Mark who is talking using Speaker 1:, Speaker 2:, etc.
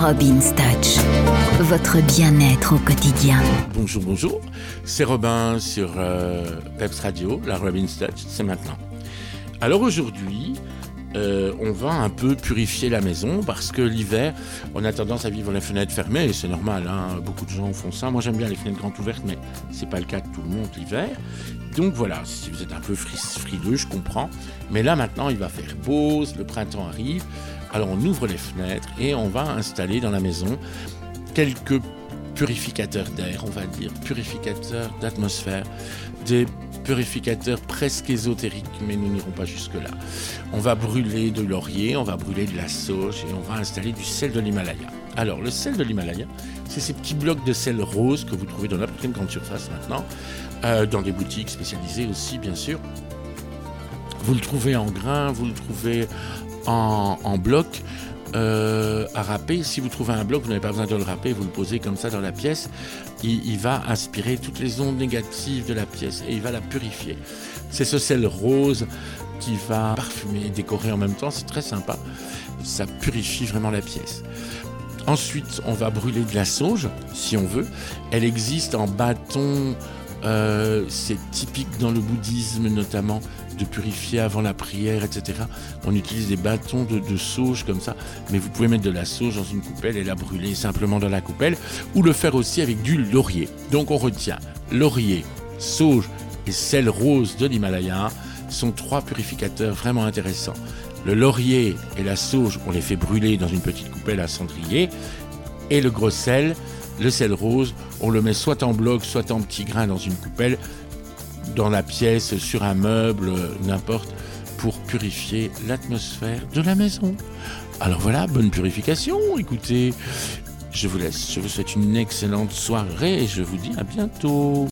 Speaker 1: Robin Touch, votre bien-être au quotidien.
Speaker 2: Bonjour, bonjour. C'est Robin sur euh, Peps Radio, la Robin Touch, c'est maintenant. Alors aujourd'hui, euh, on va un peu purifier la maison parce que l'hiver, on a tendance à vivre les fenêtres fermées et c'est normal. Hein. beaucoup de gens font ça. Moi, j'aime bien les fenêtres grandes ouvertes, mais c'est pas le cas de tout le monde l'hiver. Donc voilà, si vous êtes un peu frileux, je comprends. Mais là maintenant, il va faire beau, le printemps arrive. Alors on ouvre les fenêtres et on va installer dans la maison quelques purificateurs d'air, on va dire, purificateurs d'atmosphère, des purificateurs presque ésotériques, mais nous n'irons pas jusque-là. On va brûler de laurier, on va brûler de la sauge et on va installer du sel de l'Himalaya. Alors, le sel de l'Himalaya, c'est ces petits blocs de sel rose que vous trouvez dans n'importe quelle grande surface maintenant, euh, dans des boutiques spécialisées aussi, bien sûr. Vous le trouvez en grains, vous le trouvez en, bloc. Euh, à râper. Si vous trouvez un bloc, vous n'avez pas besoin de le râper, vous le posez comme ça dans la pièce. Il, va aspirer toutes les ondes négatives de la pièce et il va la purifier. C'est ce sel rose qui va parfumer et décorer en même temps. C'est très sympa. Ça purifie vraiment la pièce. Ensuite, on va brûler de la sauge, si on veut. Elle existe en bâton euh, c'est typique dans le bouddhisme notamment de purifier avant la prière, etc. On utilise des bâtons de, sauge comme ça, mais vous pouvez mettre de la sauge dans une coupelle et la brûler simplement dans la coupelle, ou le faire aussi avec du laurier. Donc on retient laurier, sauge et sel rose de l'Himalaya sont trois purificateurs vraiment intéressants. Le laurier et la sauge, on les fait brûler dans une petite coupelle à cendrier, et le gros sel, le sel rose, on le met soit en bloc, soit en petits grains dans une coupelle, dans la pièce, sur un meuble, n'importe, pour purifier l'atmosphère de la maison. Alors voilà, bonne purification. Écoutez, je vous laisse. Je vous souhaite une excellente soirée et je vous dis à bientôt.